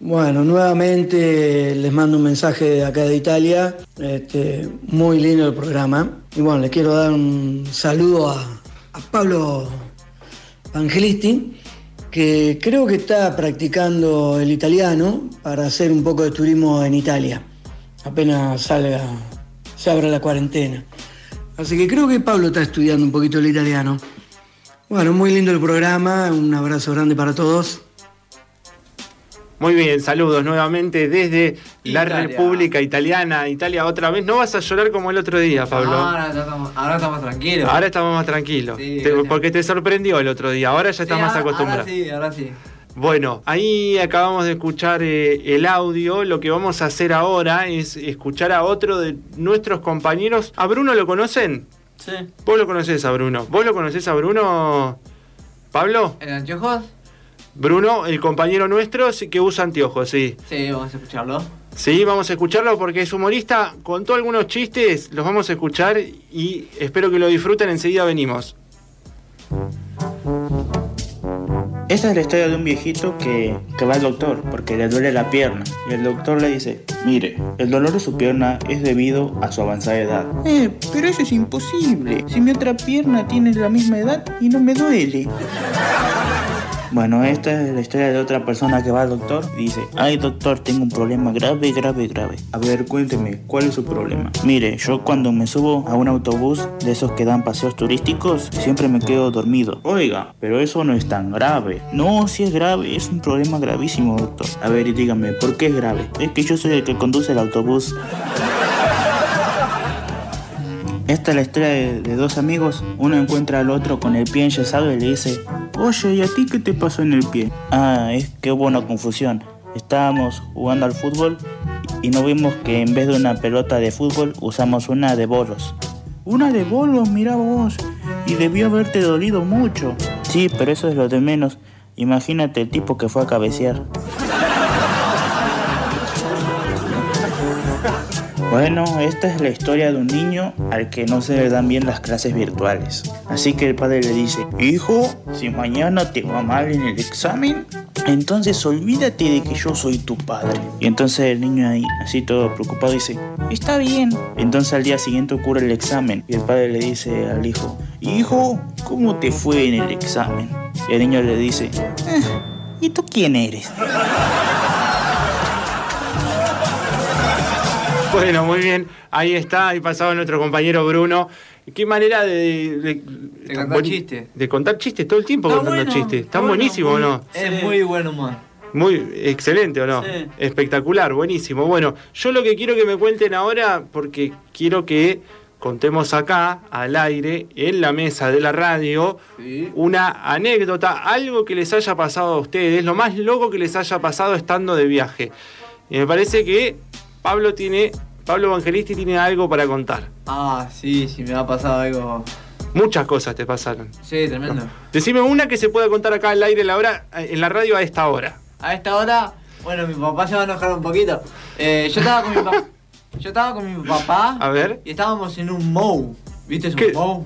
Bueno, nuevamente les mando un mensaje de acá de Italia. Este, muy lindo el programa. Y bueno, le quiero dar un saludo a, a Pablo Angelisti, que creo que está practicando el italiano para hacer un poco de turismo en Italia. Apenas salga, se abra la cuarentena. Así que creo que Pablo está estudiando un poquito el italiano. Bueno, muy lindo el programa, un abrazo grande para todos. Muy bien, saludos nuevamente desde la. República Italiana, Italia otra vez. No vas a llorar como el otro día, Pablo. No, ahora, ya estamos, ahora estamos tranquilos. Ahora estamos más tranquilos. Sí, Te- porque te sorprendió el otro día. Ahora ya estás Sí, más acostumbrado. Ahora sí, ahora sí. Bueno, ahí acabamos de escuchar eh, el audio. Lo que vamos a hacer ahora es escuchar a otro de nuestros compañeros. ¿A Bruno lo conocen? Sí. Vos lo conocés a Bruno. ¿Vos lo conocés a Bruno, Pablo? ¿En anteojos? Bruno, el compañero nuestro que usa anteojos, sí. Sí, vamos a escucharlo. Sí, vamos a escucharlo porque es humorista. Contó algunos chistes, los vamos a escuchar y espero que lo disfruten. Enseguida venimos. Esta es la historia de un viejito que, que va al doctor porque le duele la pierna. Y el doctor le dice, mire, el dolor de su pierna es debido a su avanzada edad. Eh, pero eso es imposible. Si mi otra pierna tiene la misma edad y no me duele. Bueno, esta es la historia de otra persona que va al doctor dice, ay doctor, tengo un problema grave, grave, grave. A ver, cuénteme, ¿cuál es su problema? Mire, yo cuando me subo a un autobús de esos que dan paseos turísticos, siempre me quedo dormido. Oiga, pero eso no es tan grave. No, si es grave, es un problema gravísimo, doctor. A ver, dígame, ¿por qué es grave? Es que yo soy el que conduce el autobús. Esta es la historia de, de dos amigos. Uno encuentra al otro con el pie enyesado y le dice, Oye, ¿y a ti qué te pasó en el pie? Ah, es que hubo una confusión. Estábamos jugando al fútbol y no vimos que en vez de una pelota de fútbol usamos una de bolos. Una de bolos, mira vos. Y debió haberte dolido mucho. Sí, pero eso es lo de menos. Imagínate el tipo que fue a cabecear. Bueno, esta es la historia de un niño al que no se le dan bien las clases virtuales. Así que el padre le dice, hijo, si mañana te va mal en el examen, entonces olvídate de que yo soy tu padre. Y entonces el niño ahí, así todo preocupado, dice, está bien. Entonces al día siguiente ocurre el examen y el padre le dice al hijo, hijo, ¿cómo te fue en el examen? Y el niño le dice, "Ah, ¿y tú quién eres? Bueno, muy bien. Ahí está, ahí pasaba nuestro compañero Bruno. Qué manera de, de, De contar chistes. De contar chistes todo el tiempo Está contando bueno, chistes. está bueno, buenísimos, ¿o no? Es muy buen humor. Muy excelente, ¿o no? Sí. Espectacular, buenísimo. Bueno, yo lo que quiero que me cuenten ahora, porque quiero que contemos acá, al aire, en la mesa de la radio, Sí. una anécdota, algo que les haya pasado a ustedes, lo más loco que les haya pasado estando de viaje. Y me parece que Pablo tiene, Pablo Evangelisti tiene algo para contar. Ah, sí, sí, me ha pasado algo. Muchas cosas te pasaron. Sí, tremendo. Decime una que se pueda contar acá al aire la hora, en la radio a esta hora. A esta hora, bueno, mi papá se va a enojar un poquito. Eh, yo estaba con mi papá. Yo estaba con mi papá A ver, y estábamos en un mow. ¿Viste? Es un ¿Qué? mow.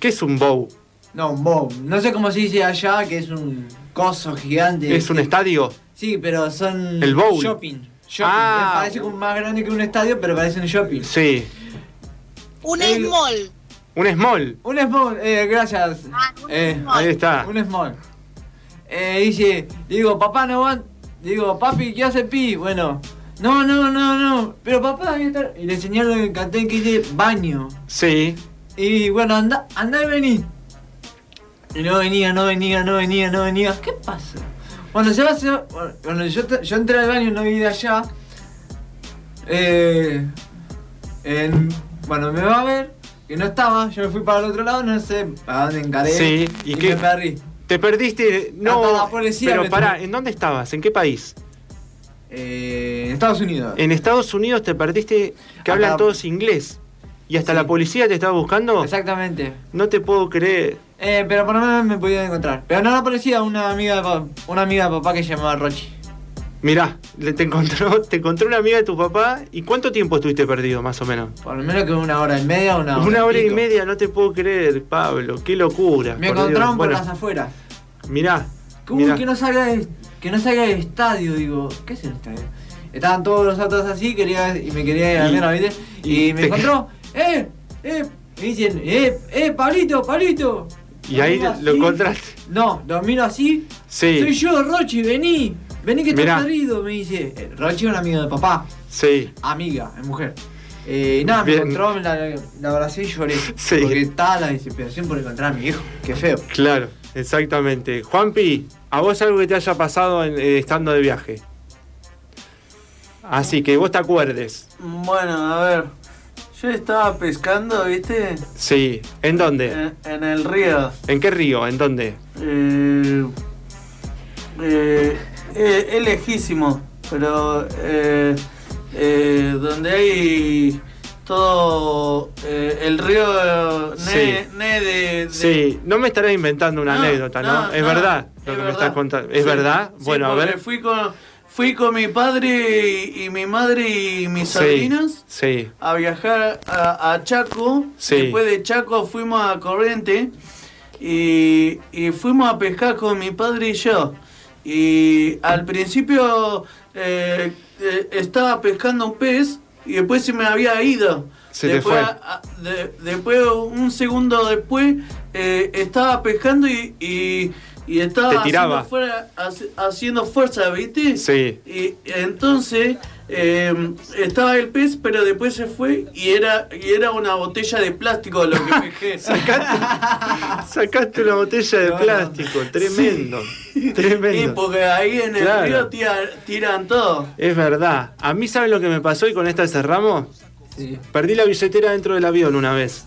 ¿qué es un bow? No, un mow. No sé cómo se dice allá, que es un coso gigante. ¿Es un estadio? Sí, pero son. El bowl. Shopping. Shopping. Ah. Parece como más grande que un estadio, pero parece un shopping. Sí. Un El- small. Un small. Un small, eh, gracias. Ah, un Eh, small. Ahí está. Un small. Eh, dice, digo, papá no van. Digo, papi, ¿qué hace pi? Bueno, no, no, no, no. Pero papá, ahí está. Y le señalo el cartel que dice baño. Sí. Y bueno, anda, anda y vení. Y no venía, no venía, no venía, no venía. ¿Qué pasa? Cuando se va, se va- Cuando yo, entré al baño y no vi de allá. Eh, en- bueno, me va a ver que no estaba. Yo me fui para el otro lado, no sé a dónde encaré. Sí, ¿y y, qué- me perdí. Te perdiste. No. Hasta la policía pero pará. ¿en dónde estabas? ¿En qué país? Eh, en Estados Unidos. En Estados Unidos te perdiste que Hasta- hablan todos inglés. Y hasta Sí. la policía te estaba buscando. Exactamente. No te puedo creer. Eh, pero por lo menos me pudieron encontrar. Pero no la policía, una amiga de papá, una amiga de papá que se llamaba Rochi. Mirá, te encontró, te encontró una amiga de tu papá. ¿Y cuánto tiempo estuviste perdido, más o menos? Por lo menos que una hora y media, una hora. Una hora y media, no te puedo creer, Pablo. Qué locura. Me por encontraron Dios. por Bueno, las afueras. Mirá, Uy, Mirá. que no salga de, que no salga del estadio, digo, ¿qué es el estadio? Estaban todos los autos así, quería, y me quería ir a la mierda, ¿viste? Y, y me encontró, ¡eh! ¡eh! Me dicen, ¡eh! ¡eh! ¡Pablito! ¡Pablito! Y ahí lo encontraste. No, lo miro así. Sí. Soy yo, Rochi, vení. Vení que estás perdido, me dice. Eh, Rochi es un amigo de papá. Sí. Amiga, es mujer. Eh, nada, me encontró, me la, la abracé y lloré. Sí. Porque estaba la desesperación por encontrar a mi hijo. Qué feo. Claro, exactamente. Juanpi, ¿a vos algo que te haya pasado en- eh, estando de viaje? Así que vos te acuerdes. Bueno, a ver. Yo estaba pescando, ¿viste? Sí. ¿En dónde? En, en el río. ¿En qué río? ¿En dónde? Eh, eh, eh, es lejísimo, pero eh, eh, donde hay todo eh, el río ne, Sí. ne de, de- Sí, no me estarás inventando una No, anécdota, ¿no? no, es no, verdad lo que me estás contando. ¿Es Sí, verdad? sí, bueno, a ver. Fui con, fui con mi padre y, y mi madre y mis Sí, sí, a viajar a, a Chaco. Sí. Después de Chaco fuimos a Corriente y, y fuimos a pescar con mi padre y yo. Y al principio eh, eh, estaba pescando un pez y después se me había ido. Se después, fue. a- a- de- después, un segundo después, eh, estaba pescando y, y, y estaba Te tiraba. Haciendo, fuera- haciendo fuerza, ¿viste? sí. Y entonces eh, estaba el pez, pero después se fue y era, y era una botella de plástico lo que pesqué. Sacaste una botella de No, no. plástico, tremendo. y Tremendo. porque ahí en el Claro. río tira- tiran todo. Es verdad. A mí, ¿saben lo que me pasó y con esta cerramos? Sí. Perdí la billetera dentro del avión una vez.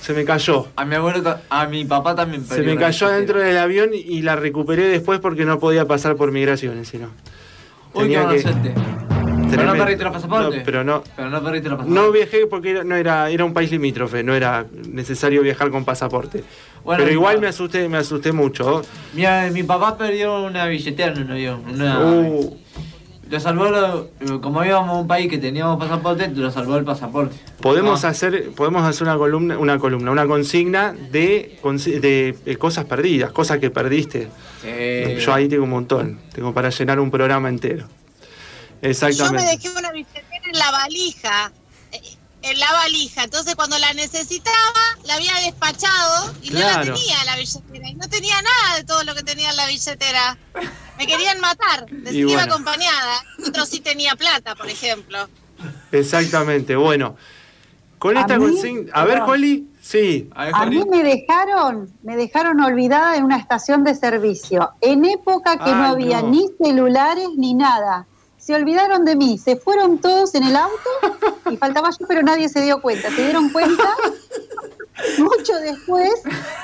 Se me cayó. A mi abuelo, a mi papá también Se me cayó adentro del avión y la recuperé después porque no podía pasar por migraciones, sino. Uy, qué Tenía que- inocente. Pero no perdiste los pasaportes. No, pero no. Pero no perdiste los pasaportes. No viajé porque era, no era, era un país limítrofe, no era necesario viajar con pasaporte. Bueno, pero igual me asusté, me asusté mucho. Mi, mi papá perdió una billetera en un avión. Una, Uh, Lo salvó, lo- como íbamos a un país que teníamos pasaporte, lo salvó el pasaporte. podemos Ah. hacer, podemos hacer una columna, una columna, una consigna de, consi- de, eh, cosas perdidas, cosas que perdiste. Sí. Yo ahí tengo un montón, tengo para llenar un programa entero. Yo me Exactamente. dejé una billetera en la valija. En la valija. Entonces, cuando la necesitaba, la había despachado y no la tenía la billetera. Y no tenía nada de todo lo que tenía en la billetera. Me querían matar. Decía Y que iba bueno. acompañada. Otro sí tenía plata, por ejemplo. Exactamente. Bueno, con ¿A esta consigna. A ver. Joli. Sí. A ver, A mí me dejaron, me dejaron olvidada en una estación de servicio, en época que no había no. ni celulares ni nada. Se olvidaron de mí, se fueron todos en el auto y faltaba yo, pero nadie se dio cuenta. Se dieron cuenta mucho después,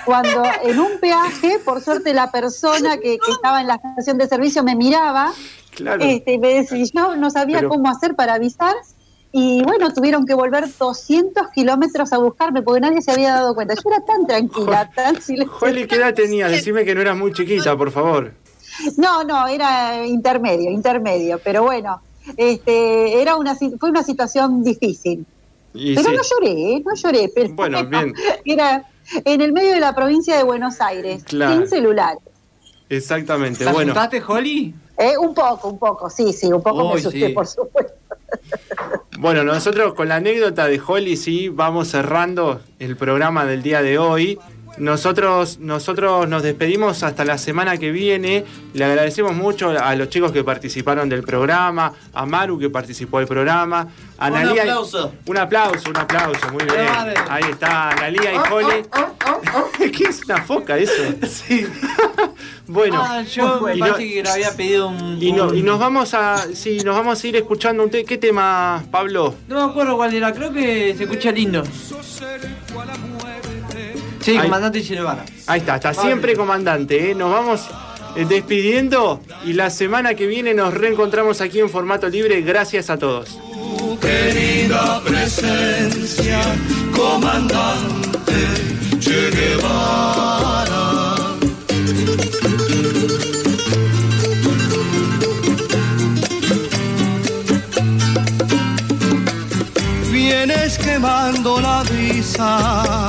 cuando en un peaje, por suerte la persona que, que estaba en la estación de servicio me miraba, Claro. este, y me decía, yo no sabía Pero- cómo hacer para avisar. Y bueno, tuvieron que volver 200 kilómetros a buscarme porque nadie se había dado cuenta. Yo era tan tranquila, tan silenciosa. Joli, ¿qué edad tenías? Decime que no eras muy chiquita, por favor. No, no, era intermedio, intermedio. Pero bueno, este, era una, fue una situación difícil. Y pero sí. no lloré, ¿eh? no lloré. Pero Bueno, bien. Era en el medio de la provincia de Buenos Aires, Claro. sin celular. Exactamente. ¿Te Bueno, asustaste, Holly? Eh, un poco, un poco, sí, sí, un poco me asusté, sí. por supuesto. bueno, nosotros con la anécdota de Holly sí vamos cerrando el programa del día de hoy. Nosotros, nosotros nos despedimos hasta la semana que viene. Le agradecemos mucho a los chicos que participaron del programa, a Maru que participó del programa, a Un aplauso. Un aplauso, un aplauso, muy bien. Vale. Ahí está, Analía y Holly. ¿Qué es una foca eso? Sí. Bueno, ah, yo me no- parece que le había pedido un. y, no- un- y nos vamos a, sí, nos vamos a ir escuchando un te- ¿Qué tema, Pablo? No me acuerdo cuál era, creo que se escucha lindo. Sí, Ahí. comandante Chilevara. Ahí está, hasta siempre comandante. ¿eh? Nos vamos eh, despidiendo y la semana que viene nos reencontramos aquí en formato libre. Gracias a todos. querida presencia, comandante Che Guevara. Vienes quemando la brisa